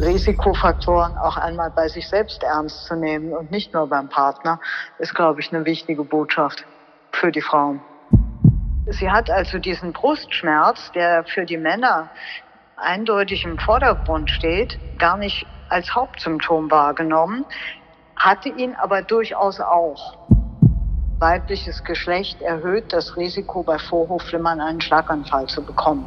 Risikofaktoren auch einmal bei sich selbst ernst zu nehmen und nicht nur beim Partner, ist, glaube ich, eine wichtige Botschaft für die Frauen. Sie hat also diesen Brustschmerz, der für die Männer eindeutig im Vordergrund steht, gar nicht als Hauptsymptom wahrgenommen, hatte ihn aber durchaus auch. Weibliches Geschlecht erhöht das Risiko, bei Vorhofflimmern einen Schlaganfall zu bekommen.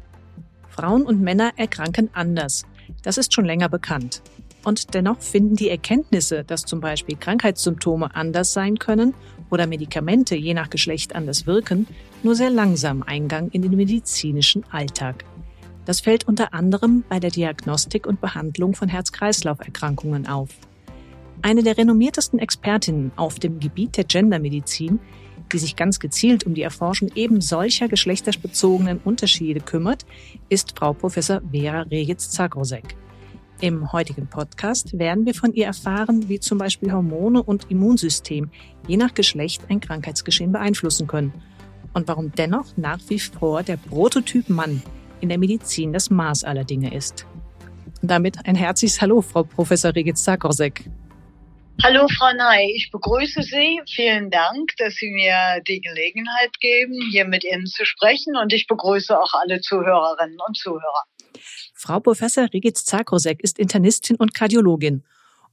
Frauen und Männer erkranken anders. Das ist schon länger bekannt. Und dennoch finden die Erkenntnisse, dass zum Beispiel Krankheitssymptome anders sein können oder Medikamente je nach Geschlecht anders wirken, nur sehr langsam Eingang in den medizinischen Alltag. Das fällt unter anderem bei der Diagnostik und Behandlung von Herz-Kreislauf-Erkrankungen auf. Eine der renommiertesten Expertinnen auf dem Gebiet der Gendermedizin die sich ganz gezielt um die Erforschung eben solcher geschlechterbezogenen Unterschiede kümmert, ist Frau Professor Vera Regitz-Zagrosek. Im heutigen Podcast werden wir von ihr erfahren, wie zum Beispiel Hormone und Immunsystem je nach Geschlecht ein Krankheitsgeschehen beeinflussen können und warum dennoch nach wie vor der Prototyp Mann in der Medizin das Maß aller Dinge ist. Damit ein herzliches Hallo, Frau Professor Regitz-Zagrosek. Hallo Frau Ney, ich begrüße Sie. Vielen Dank, dass Sie mir die Gelegenheit geben, hier mit Ihnen zu sprechen und ich begrüße auch alle Zuhörerinnen und Zuhörer. Frau Professor Regitz Zakrosek ist Internistin und Kardiologin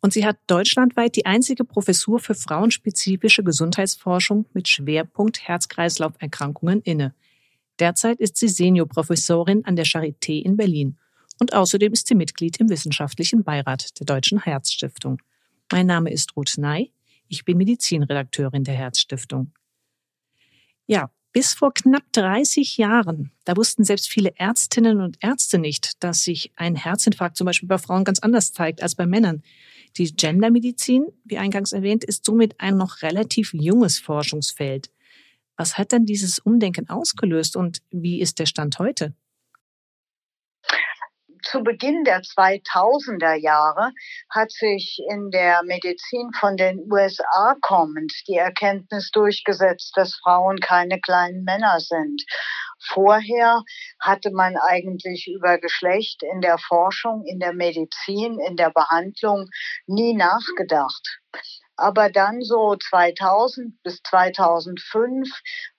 und sie hat deutschlandweit die einzige Professur für frauenspezifische Gesundheitsforschung mit Schwerpunkt Herz-Kreislauf-Erkrankungen inne. Derzeit ist sie Seniorprofessorin an der Charité in Berlin und außerdem ist sie Mitglied im wissenschaftlichen Beirat der Deutschen Herzstiftung. Mein Name ist Ruth Ney. Ich bin Medizinredakteurin der Herzstiftung. Ja, bis vor knapp 30 Jahren, da wussten selbst viele Ärztinnen und Ärzte nicht, dass sich ein Herzinfarkt zum Beispiel bei Frauen ganz anders zeigt als bei Männern. Die Gendermedizin, wie eingangs erwähnt, ist somit ein noch relativ junges Forschungsfeld. Was hat denn dieses Umdenken ausgelöst und wie ist der Stand heute? Zu Beginn der 2000er Jahre hat sich in der Medizin von den USA kommend die Erkenntnis durchgesetzt, dass Frauen keine kleinen Männer sind. Vorher hatte man eigentlich über Geschlecht in der Forschung, in der Medizin, in der Behandlung nie nachgedacht. Aber dann so 2000 bis 2005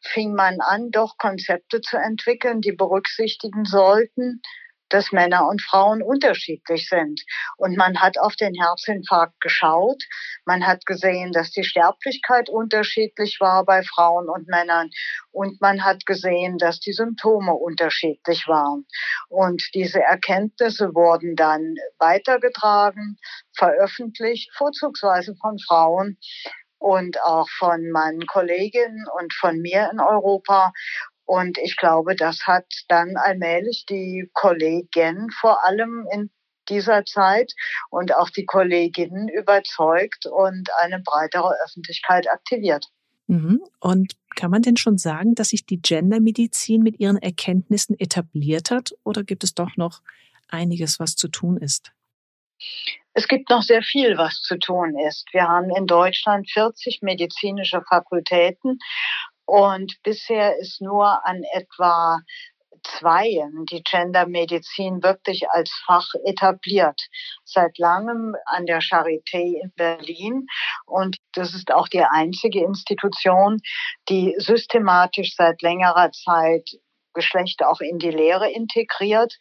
fing man an, doch Konzepte zu entwickeln, die berücksichtigen sollten, dass Männer und Frauen unterschiedlich sind. Und man hat auf den Herzinfarkt geschaut. Man hat gesehen, dass die Sterblichkeit unterschiedlich war bei Frauen und Männern. Und man hat gesehen, dass die Symptome unterschiedlich waren. Und diese Erkenntnisse wurden dann weitergetragen, veröffentlicht, vorzugsweise von Frauen und auch von meinen Kolleginnen und von mir in Europa. Und ich glaube, das hat dann allmählich die Kollegen vor allem in dieser Zeit und auch die Kolleginnen überzeugt und eine breitere Öffentlichkeit aktiviert. Mhm. Und kann man denn schon sagen, dass sich die Gendermedizin mit ihren Erkenntnissen etabliert hat oder gibt es doch noch einiges, was zu tun ist? Es gibt noch sehr viel, was zu tun ist. Wir haben in Deutschland 40 medizinische Fakultäten und bisher ist nur an etwa Zweien die Gendermedizin wirklich als Fach etabliert. Seit langem an der Charité in Berlin. Und das ist auch die einzige Institution, die systematisch seit längerer Zeit Geschlecht auch in die Lehre integriert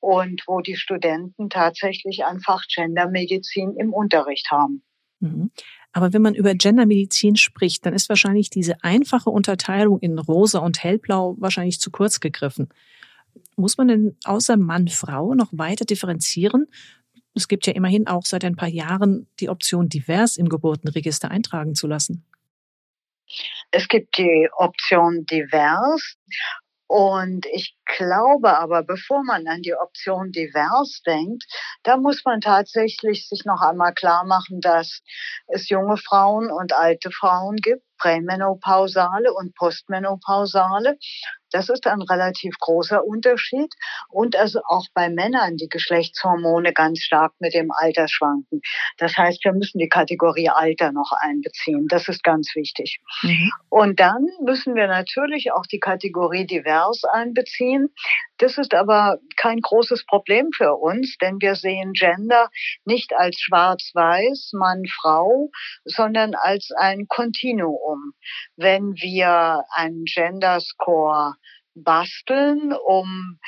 und wo die Studenten tatsächlich ein Fach Gendermedizin im Unterricht haben. Mhm. Aber wenn man über Gendermedizin spricht, dann ist wahrscheinlich diese einfache Unterteilung in rosa und hellblau wahrscheinlich zu kurz gegriffen. Muss man denn außer Mann, Frau noch weiter differenzieren? Es gibt ja immerhin auch seit ein paar Jahren die Option, divers im Geburtenregister eintragen zu lassen. Es gibt die Option divers und ich glaube aber, bevor man an die Option divers denkt, da muss man tatsächlich sich noch einmal klar machen, dass es junge Frauen und alte Frauen gibt, prämenopausale und postmenopausale. Das ist ein relativ großer Unterschied. Und also auch bei Männern die Geschlechtshormone ganz stark mit dem Alter schwanken. Das heißt, wir müssen die Kategorie Alter noch einbeziehen. Das ist ganz wichtig. Mhm. Und dann müssen wir natürlich auch die Kategorie divers einbeziehen. Das ist aber kein großes Problem für uns, denn wir sehen Gender nicht als schwarz-weiß, Mann, Frau, sondern als ein Kontinuum. Wenn wir einen Gender Score basteln, um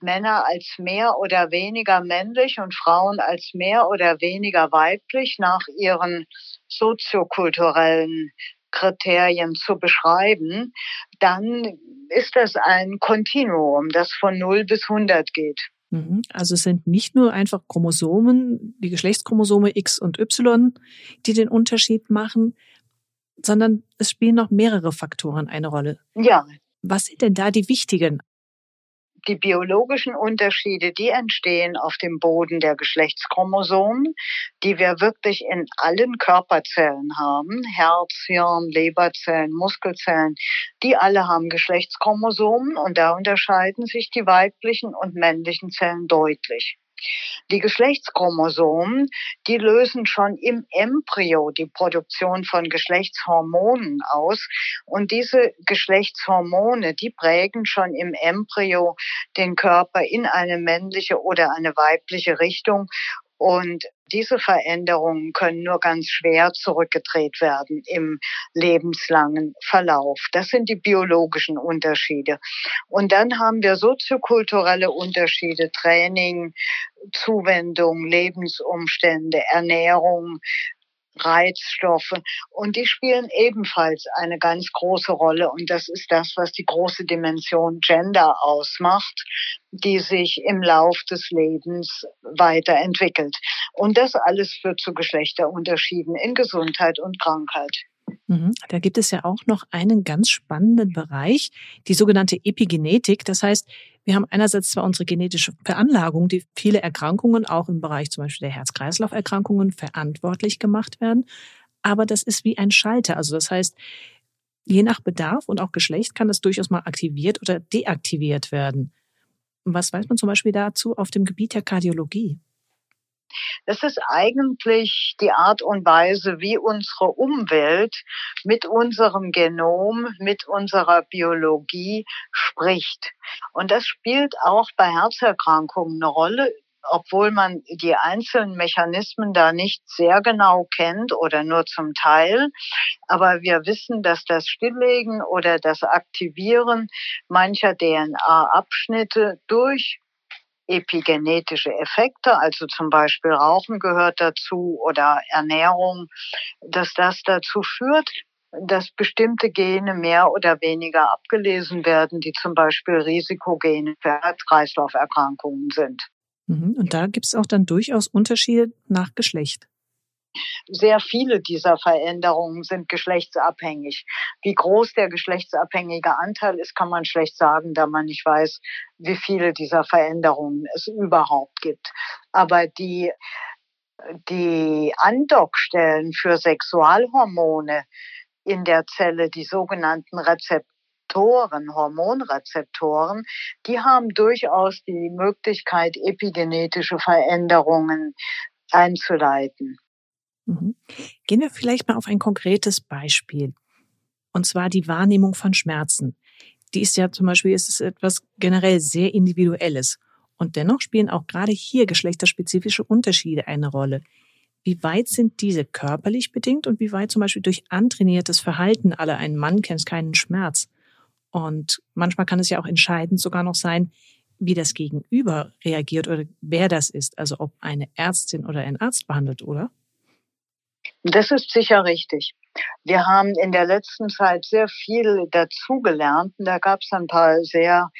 Männer als mehr oder weniger männlich und Frauen als mehr oder weniger weiblich nach ihren soziokulturellen Kriterien zu beschreiben, dann ist das ein Kontinuum, das von 0 bis 100 geht. Mhm. Also es sind nicht nur einfach Chromosomen, die Geschlechtschromosome X und Y, die den Unterschied machen, sondern es spielen noch mehrere Faktoren eine Rolle. Ja. Was sind denn da die wichtigen? Die biologischen Unterschiede, die entstehen auf dem Boden der Geschlechtschromosomen, die wir wirklich in allen Körperzellen haben, Herz, Hirn, Leberzellen, Muskelzellen, die alle haben Geschlechtschromosomen und da unterscheiden sich die weiblichen und männlichen Zellen deutlich. Die Geschlechtschromosomen, die lösen schon im Embryo die Produktion von Geschlechtshormonen aus. Und diese Geschlechtshormone, die prägen schon im Embryo den Körper in eine männliche oder eine weibliche Richtung. Und diese Veränderungen können nur ganz schwer zurückgedreht werden im lebenslangen Verlauf. Das sind die biologischen Unterschiede. Und dann haben wir soziokulturelle Unterschiede, Training, Zuwendung, Lebensumstände, Ernährung, Reizstoffe. Und die spielen ebenfalls eine ganz große Rolle. Und das ist das, was die große Dimension Gender ausmacht, die sich im Lauf des Lebens weiterentwickelt. Und das alles führt zu Geschlechterunterschieden in Gesundheit und Krankheit. Mhm. Da gibt es ja auch noch einen ganz spannenden Bereich, die sogenannte Epigenetik. Das heißt, wir haben einerseits zwar unsere genetische Veranlagung, die viele Erkrankungen auch im Bereich zum Beispiel der Herz-Kreislauf-Erkrankungen verantwortlich gemacht werden, aber das ist wie ein Schalter. Also das heißt, je nach Bedarf und auch Geschlecht kann das durchaus mal aktiviert oder deaktiviert werden. Was weiß man zum Beispiel dazu auf dem Gebiet der Kardiologie? Das ist eigentlich die Art und Weise, wie unsere Umwelt mit unserem Genom, mit unserer Biologie spricht. Und das spielt auch bei Herzerkrankungen eine Rolle obwohl man die einzelnen Mechanismen da nicht sehr genau kennt oder nur zum Teil. Aber wir wissen, dass das Stilllegen oder das Aktivieren mancher DNA-Abschnitte durch epigenetische Effekte, also zum Beispiel Rauchen gehört dazu oder Ernährung, dass das dazu führt, dass bestimmte Gene mehr oder weniger abgelesen werden, die zum Beispiel Risikogene für Herz-Kreislauf-Erkrankungen sind. Mhm. Und da gibt es auch dann durchaus Unterschiede nach Geschlecht. Sehr viele dieser Veränderungen sind geschlechtsabhängig. Wie groß der geschlechtsabhängige Anteil ist, kann man schlecht sagen, da man nicht weiß, wie viele dieser Veränderungen es überhaupt gibt. Aber die, die Andockstellen für Sexualhormone in der Zelle, die sogenannten Rezeptoren, Hormonrezeptoren, die haben durchaus die Möglichkeit, epigenetische Veränderungen einzuleiten. Mhm. Gehen wir vielleicht mal auf ein konkretes Beispiel. Und zwar die Wahrnehmung von Schmerzen. Die ist ja zum Beispiel ist es etwas generell sehr Individuelles. Und dennoch spielen auch gerade hier geschlechterspezifische Unterschiede eine Rolle. Wie weit sind diese körperlich bedingt und wie weit zum Beispiel durch antrainiertes Verhalten alle ein Mann kennt keinen Schmerz? Und manchmal kann es ja auch entscheidend sogar noch sein, wie das Gegenüber reagiert oder wer das ist. Also ob eine Ärztin oder ein Arzt behandelt, oder? Das ist sicher richtig. Wir haben in der letzten Zeit sehr viel dazugelernt. Da gab es ein paar sehr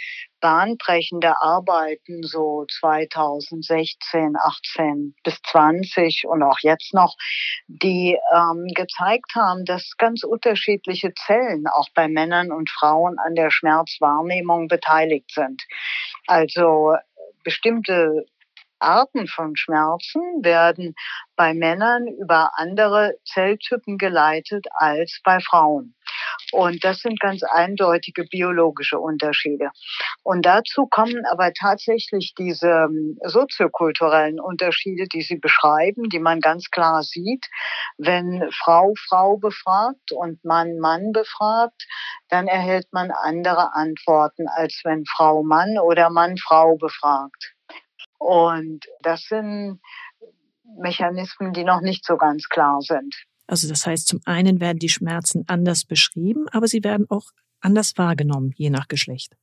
bahnbrechende Arbeiten, so 2016, 18 bis 20 und auch jetzt noch, die ähm, gezeigt haben, dass ganz unterschiedliche Zellen auch bei Männern und Frauen an der Schmerzwahrnehmung beteiligt sind. Also bestimmte Arten von Schmerzen werden bei Männern über andere Zelltypen geleitet als bei Frauen. Und das sind ganz eindeutige biologische Unterschiede. Und dazu kommen aber tatsächlich diese ähm, soziokulturellen Unterschiede, die Sie beschreiben, die man ganz klar sieht. Wenn Frau Frau befragt und Mann Mann befragt, dann erhält man andere Antworten, als wenn Frau Mann oder Mann Frau befragt. Und das sind Mechanismen, die noch nicht so ganz klar sind. Also das heißt, zum einen werden die Schmerzen anders beschrieben, aber sie werden auch anders wahrgenommen, je nach Geschlecht.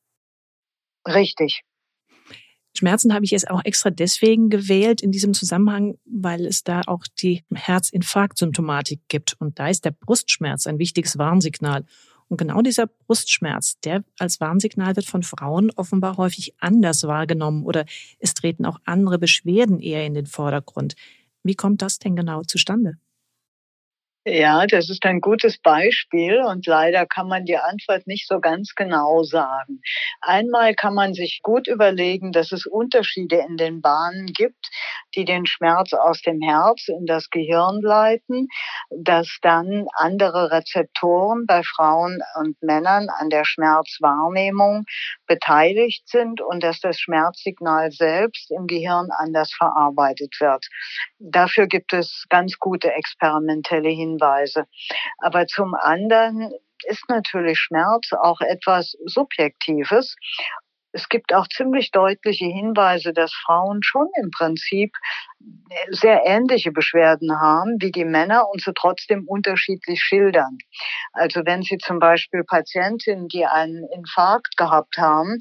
Richtig. Schmerzen habe ich jetzt auch extra deswegen gewählt in diesem Zusammenhang, weil es da auch die Herzinfarktsymptomatik gibt. Und da ist der Brustschmerz ein wichtiges Warnsignal. Und genau dieser Brustschmerz, der als Warnsignal wird von Frauen offenbar häufig anders wahrgenommen oder es treten auch andere Beschwerden eher in den Vordergrund. Wie kommt das denn genau zustande? Ja, das ist ein gutes Beispiel und leider kann man die Antwort nicht so ganz genau sagen. Einmal kann man sich gut überlegen, dass es Unterschiede in den Bahnen gibt, die den Schmerz aus dem Herz in das Gehirn leiten, dass dann andere Rezeptoren bei Frauen und Männern an der Schmerzwahrnehmung beteiligt sind und dass das Schmerzsignal selbst im Gehirn anders verarbeitet wird. Dafür gibt es ganz gute experimentelle Hinweise. Hinweise. Aber zum anderen ist natürlich Schmerz auch etwas Subjektives. Es gibt auch ziemlich deutliche Hinweise, dass Frauen schon im Prinzip sehr ähnliche Beschwerden haben wie die Männer und sie trotzdem unterschiedlich schildern. Also wenn Sie zum Beispiel Patientinnen, die einen Infarkt gehabt haben,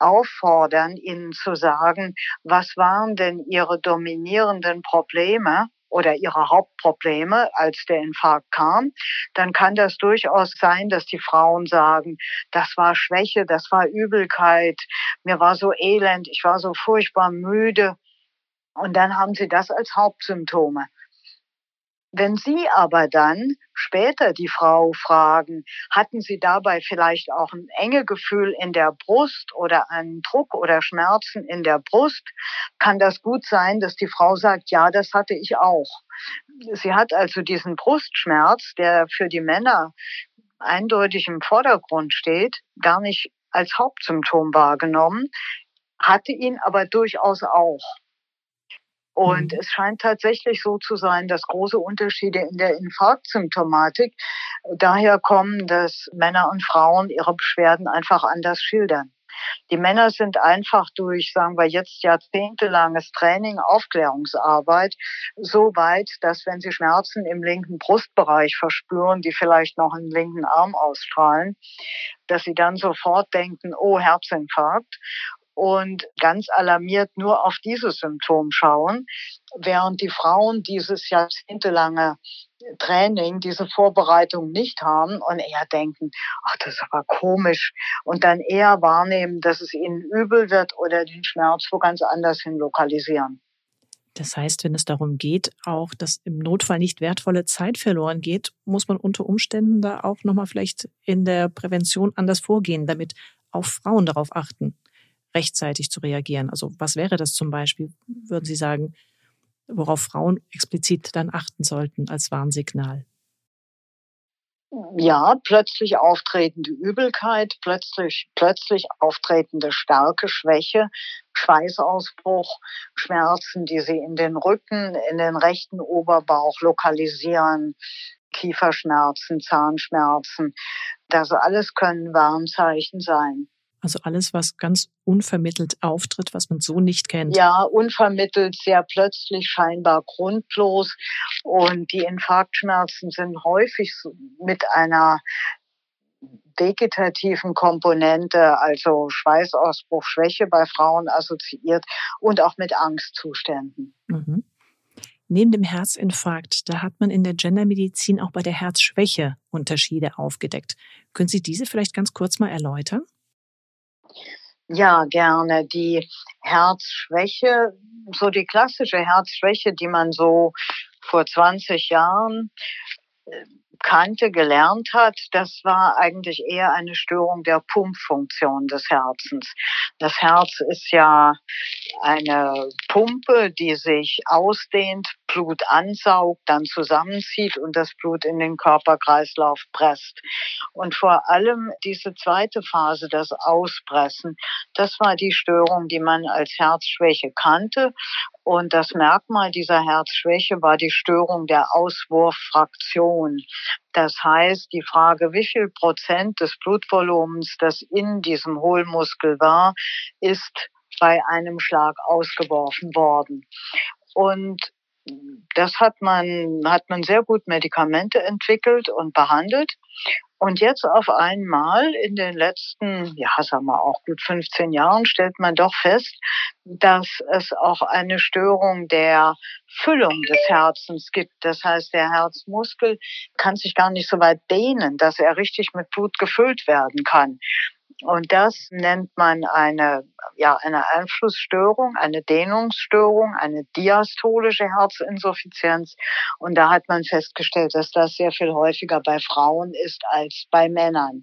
auffordern, ihnen zu sagen, was waren denn ihre dominierenden Probleme, oder ihre Hauptprobleme, als der Infarkt kam, dann kann das durchaus sein, dass die Frauen sagen, das war Schwäche, das war Übelkeit, mir war so elend, ich war so furchtbar müde. Und dann haben sie das als Hauptsymptome. Wenn Sie aber dann später die Frau fragen, hatten Sie dabei vielleicht auch ein enge Gefühl in der Brust oder einen Druck oder Schmerzen in der Brust, kann das gut sein, dass die Frau sagt, ja, das hatte ich auch. Sie hat also diesen Brustschmerz, der für die Männer eindeutig im Vordergrund steht, gar nicht als Hauptsymptom wahrgenommen, hatte ihn aber durchaus auch. Und mhm. es scheint tatsächlich so zu sein, dass große Unterschiede in der Infarktsymptomatik daher kommen, dass Männer und Frauen ihre Beschwerden einfach anders schildern. Die Männer sind einfach durch, sagen wir jetzt, jahrzehntelanges Training, Aufklärungsarbeit so weit, dass wenn sie Schmerzen im linken Brustbereich verspüren, die vielleicht noch im linken Arm ausstrahlen, dass sie dann sofort denken, oh, Herzinfarkt und ganz alarmiert nur auf dieses Symptom schauen, während die Frauen dieses jahrzehntelange Training, diese Vorbereitung nicht haben und eher denken, ach, das ist aber komisch und dann eher wahrnehmen, dass es ihnen übel wird oder den Schmerz wo ganz anders hin lokalisieren. Das heißt, wenn es darum geht, auch dass im Notfall nicht wertvolle Zeit verloren geht, muss man unter Umständen da auch nochmal vielleicht in der Prävention anders vorgehen, damit auch Frauen darauf achten rechtzeitig zu reagieren? Also was wäre das zum Beispiel, würden Sie sagen, worauf Frauen explizit dann achten sollten als Warnsignal? Ja, plötzlich auftretende Übelkeit, plötzlich, plötzlich auftretende starke Schwäche, Schweißausbruch, Schmerzen, die sie in den Rücken, in den rechten Oberbauch lokalisieren, Kieferschmerzen, Zahnschmerzen. Das alles können Warnzeichen sein. Also alles, was ganz unvermittelt auftritt, was man so nicht kennt. Ja, unvermittelt, sehr plötzlich, scheinbar grundlos. Und die Infarktschmerzen sind häufig mit einer vegetativen Komponente, also Schweißausbruch, Schwäche bei Frauen assoziiert und auch mit Angstzuständen. Mhm. Neben dem Herzinfarkt, da hat man in der Gendermedizin auch bei der Herzschwäche Unterschiede aufgedeckt. Können Sie diese vielleicht ganz kurz mal erläutern? Ja, gerne. Die Herzschwäche, so die klassische Herzschwäche, die man so vor 20 Jahren äh, kannte, gelernt hat, das war eigentlich eher eine Störung der Pumpfunktion des Herzens. Das Herz ist ja eine Pumpe, die sich ausdehnt, Blut ansaugt, dann zusammenzieht und das Blut in den Körperkreislauf presst. Und vor allem diese zweite Phase, das Auspressen, das war die Störung, die man als Herzschwäche kannte. Und das Merkmal dieser Herzschwäche war die Störung der Auswurffraktion. Das heißt, die Frage, wie viel Prozent des Blutvolumens, das in diesem Hohlmuskel war, ist bei einem Schlag ausgeworfen worden. Und das hat man, hat man sehr gut Medikamente entwickelt und behandelt. Und jetzt auf einmal in den letzten, ja, sagen wir auch gut 15 Jahren stellt man doch fest, dass es auch eine Störung der Füllung des Herzens gibt. Das heißt, der Herzmuskel kann sich gar nicht so weit dehnen, dass er richtig mit Blut gefüllt werden kann. Und das nennt man eine, ja, eine Einflussstörung, eine Dehnungsstörung, eine diastolische Herzinsuffizienz. Und da hat man festgestellt, dass das sehr viel häufiger bei Frauen ist als bei Männern.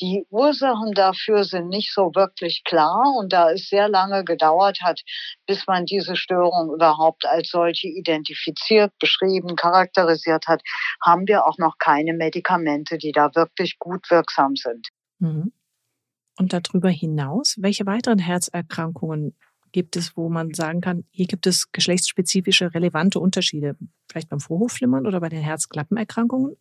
Die Ursachen dafür sind nicht so wirklich klar. Und da es sehr lange gedauert hat, bis man diese Störung überhaupt als solche identifiziert, beschrieben, charakterisiert hat, haben wir auch noch keine Medikamente, die da wirklich gut wirksam sind. Mhm. Und darüber hinaus, welche weiteren Herzerkrankungen gibt es, wo man sagen kann, hier gibt es geschlechtsspezifische relevante Unterschiede? Vielleicht beim Vorhofflimmern oder bei den Herzklappenerkrankungen?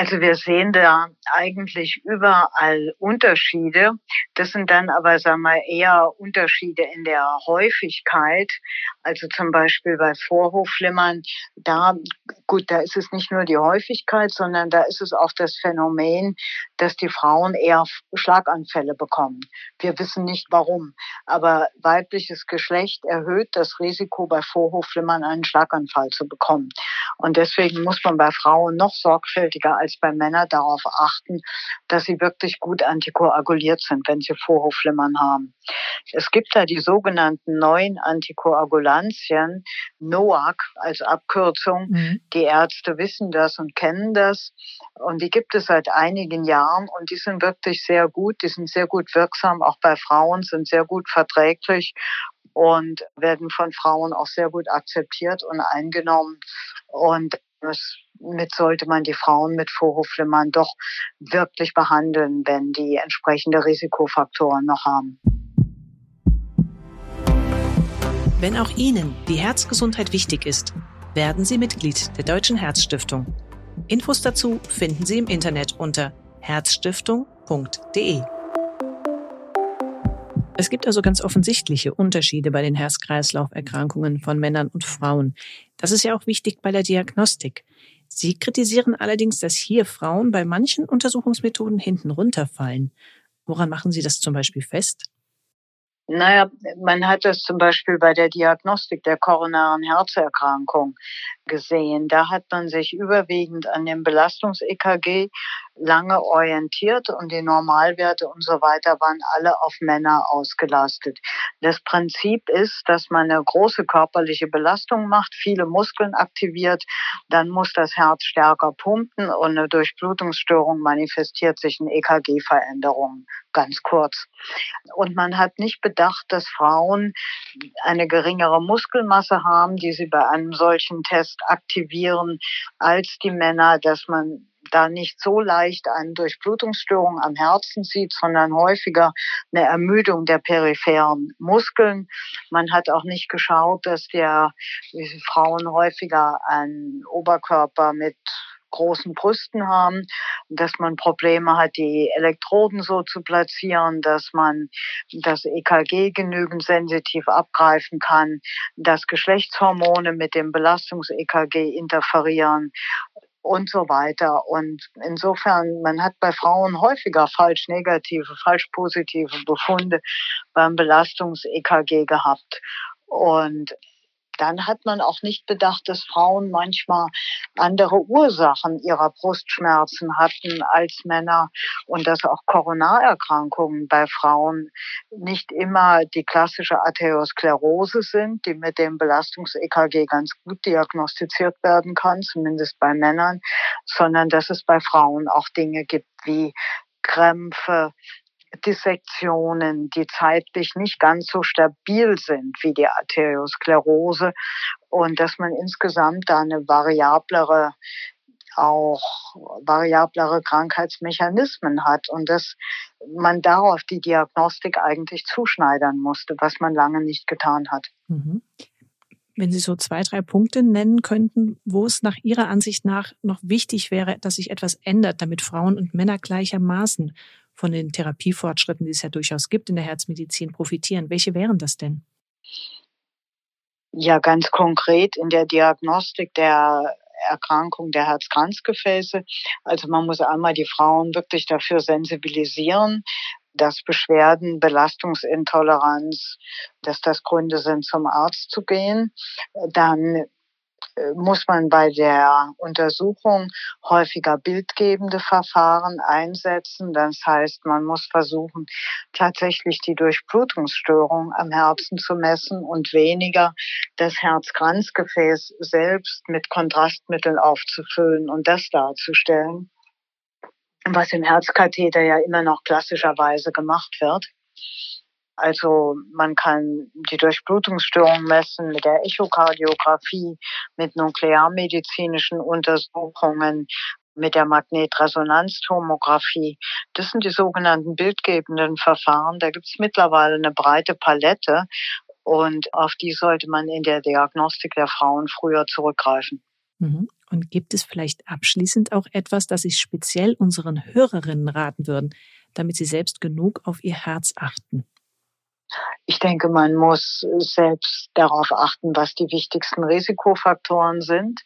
Also wir sehen da eigentlich überall Unterschiede. Das sind dann aber, sagen wir, eher Unterschiede in der Häufigkeit. Also zum Beispiel bei Vorhofflimmern, da, gut, da ist es nicht nur die Häufigkeit, sondern da ist es auch das Phänomen, dass die Frauen eher Schlaganfälle bekommen. Wir wissen nicht warum, aber weibliches Geschlecht erhöht das Risiko bei Vorhofflimmern einen Schlaganfall zu bekommen. Und deswegen muss man bei Frauen noch sorgfältiger als bei Männern darauf achten, dass sie wirklich gut antikoaguliert sind, wenn sie Vorhofflimmern haben. Es gibt da die sogenannten neuen Antikoagulantien, NOAC als Abkürzung. Mhm. Die Ärzte wissen das und kennen das. Und die gibt es seit einigen Jahren und die sind wirklich sehr gut. Die sind sehr gut wirksam, auch bei Frauen, sind sehr gut verträglich und werden von Frauen auch sehr gut akzeptiert und eingenommen. Und mit sollte man die Frauen mit Vorhofflimmern doch wirklich behandeln, wenn die entsprechende Risikofaktoren noch haben. Wenn auch Ihnen die Herzgesundheit wichtig ist, werden Sie Mitglied der Deutschen Herzstiftung. Infos dazu finden Sie im Internet unter herzstiftung.de. Es gibt also ganz offensichtliche Unterschiede bei den Herz-Kreislauf-Erkrankungen von Männern und Frauen. Das ist ja auch wichtig bei der Diagnostik. Sie kritisieren allerdings, dass hier Frauen bei manchen Untersuchungsmethoden hinten runterfallen. Woran machen Sie das zum Beispiel fest? Naja, man hat das zum Beispiel bei der Diagnostik der koronaren Herzerkrankung gesehen. Da hat man sich überwiegend an dem Belastungs-EKG lange orientiert und die Normalwerte und so weiter waren alle auf Männer ausgelastet. Das Prinzip ist, dass man eine große körperliche Belastung macht, viele Muskeln aktiviert, dann muss das Herz stärker pumpen und eine Durchblutungsstörung manifestiert sich in EKG-Veränderungen, ganz kurz. Und man hat nicht bedacht, dass Frauen eine geringere Muskelmasse haben, die sie bei einem solchen Test aktivieren, als die Männer, dass man da nicht so leicht eine Durchblutungsstörung am Herzen sieht, sondern häufiger eine Ermüdung der peripheren Muskeln. Man hat auch nicht geschaut, dass der Frauen häufiger einen Oberkörper mit großen Brüsten haben, dass man Probleme hat, die Elektroden so zu platzieren, dass man das EKG genügend sensitiv abgreifen kann, dass Geschlechtshormone mit dem Belastungs-EKG interferieren und so weiter. Und insofern, man hat bei Frauen häufiger falsch negative, falsch positive Befunde beim Belastungs-EKG gehabt. Und dann hat man auch nicht bedacht, dass Frauen manchmal andere Ursachen ihrer Brustschmerzen hatten als Männer und dass auch Koronarerkrankungen bei Frauen nicht immer die klassische Arteriosklerose sind, die mit dem Belastungs-EKG ganz gut diagnostiziert werden kann, zumindest bei Männern, sondern dass es bei Frauen auch Dinge gibt wie Krämpfe, Dissektionen, die zeitlich nicht ganz so stabil sind wie die Arteriosklerose und dass man insgesamt da eine variablere auch variablere Krankheitsmechanismen hat und dass man darauf die Diagnostik eigentlich zuschneidern musste, was man lange nicht getan hat. Mhm. Wenn Sie so zwei, drei Punkte nennen könnten, wo es nach Ihrer Ansicht nach noch wichtig wäre, dass sich etwas ändert, damit Frauen und Männer gleichermaßen von den Therapiefortschritten, die es ja durchaus gibt in der Herzmedizin, profitieren. Welche wären das denn? Ja, ganz konkret in der Diagnostik der Erkrankung der Herzkranzgefäße. Also man muss einmal die Frauen wirklich dafür sensibilisieren, dass Beschwerden, Belastungsintoleranz, dass das Gründe sind, zum Arzt zu gehen. Dann muss man bei der Untersuchung häufiger bildgebende Verfahren einsetzen. Das heißt, man muss versuchen, tatsächlich die Durchblutungsstörung am Herzen zu messen und weniger das Herzkranzgefäß selbst mit Kontrastmitteln aufzufüllen und das darzustellen, was im Herzkatheter ja immer noch klassischerweise gemacht wird. Also man kann die Durchblutungsstörung messen mit der Echokardiographie, mit nuklearmedizinischen Untersuchungen, mit der Magnetresonanztomographie. Das sind die sogenannten bildgebenden Verfahren. Da gibt es mittlerweile eine breite Palette und auf die sollte man in der Diagnostik der Frauen früher zurückgreifen. Mhm. Und gibt es vielleicht abschließend auch etwas, das Sie speziell unseren Hörerinnen raten würden, damit sie selbst genug auf ihr Herz achten? Ich denke, man muss selbst darauf achten, was die wichtigsten Risikofaktoren sind.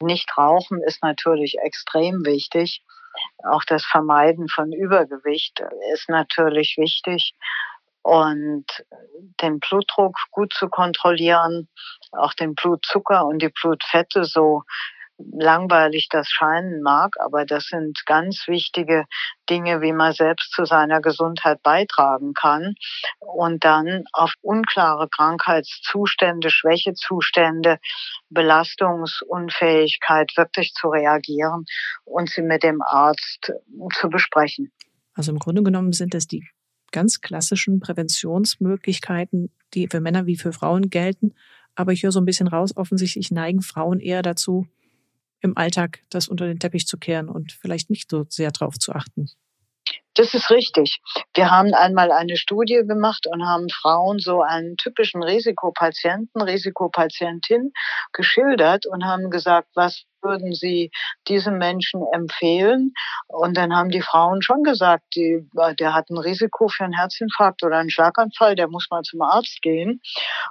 Nicht rauchen ist natürlich extrem wichtig. Auch das Vermeiden von Übergewicht ist natürlich wichtig. Und den Blutdruck gut zu kontrollieren, auch den Blutzucker und die Blutfette so langweilig das scheinen mag, aber das sind ganz wichtige Dinge, wie man selbst zu seiner Gesundheit beitragen kann und dann auf unklare Krankheitszustände, Schwächezustände, Belastungsunfähigkeit wirklich zu reagieren und sie mit dem Arzt zu besprechen. Also im Grunde genommen sind das die ganz klassischen Präventionsmöglichkeiten, die für Männer wie für Frauen gelten. Aber ich höre so ein bisschen raus, offensichtlich neigen Frauen eher dazu, im Alltag das unter den Teppich zu kehren und vielleicht nicht so sehr drauf zu achten. Das ist richtig. Wir haben einmal eine Studie gemacht und haben Frauen so einen typischen Risikopatienten, Risikopatientin geschildert und haben gesagt, was würden Sie diesen Menschen empfehlen? Und dann haben die Frauen schon gesagt, die, der hat ein Risiko für einen Herzinfarkt oder einen Schlaganfall, der muss mal zum Arzt gehen.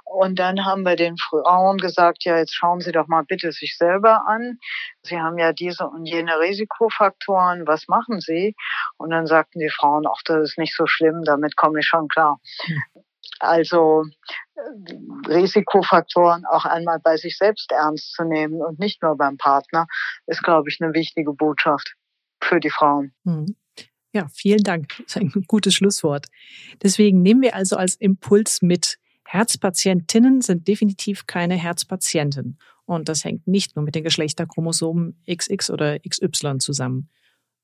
Und dann haben wir den Frauen gesagt, ja, jetzt schauen Sie doch mal bitte sich selber an. Sie haben ja diese und jene Risikofaktoren, was machen Sie? Und dann sagten die Frauen, ach, das ist nicht so schlimm, damit komme ich schon klar. Also äh, Risikofaktoren auch einmal bei sich selbst ernst zu nehmen und nicht nur beim Partner, ist, glaube ich, eine wichtige Botschaft für die Frauen. Hm. Ja, vielen Dank. Das ist ein gutes Schlusswort. Deswegen nehmen wir also als Impuls mit, Herzpatientinnen sind definitiv keine Herzpatienten. Und das hängt nicht nur mit den Geschlechterchromosomen XX oder XY zusammen.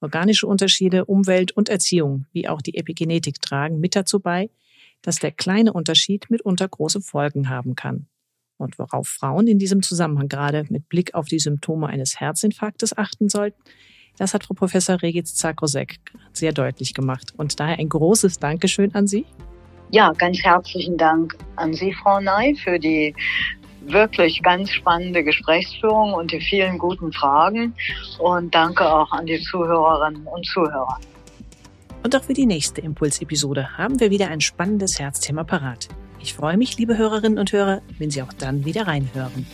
Organische Unterschiede, Umwelt und Erziehung, wie auch die Epigenetik tragen mit dazu bei, dass der kleine Unterschied mitunter große Folgen haben kann. Und worauf Frauen in diesem Zusammenhang gerade mit Blick auf die Symptome eines Herzinfarktes achten sollten, das hat Frau Professor Regitz Zakrosek sehr deutlich gemacht. Und daher ein großes Dankeschön an Sie. Ja, ganz herzlichen Dank an Sie, Frau Ney, für die wirklich ganz spannende Gesprächsführung und die vielen guten Fragen. Und danke auch an die Zuhörerinnen und Zuhörer. Und auch für die nächste Impulsepisode haben wir wieder ein spannendes Herzthema parat. Ich freue mich, liebe Hörerinnen und Hörer, wenn Sie auch dann wieder reinhören.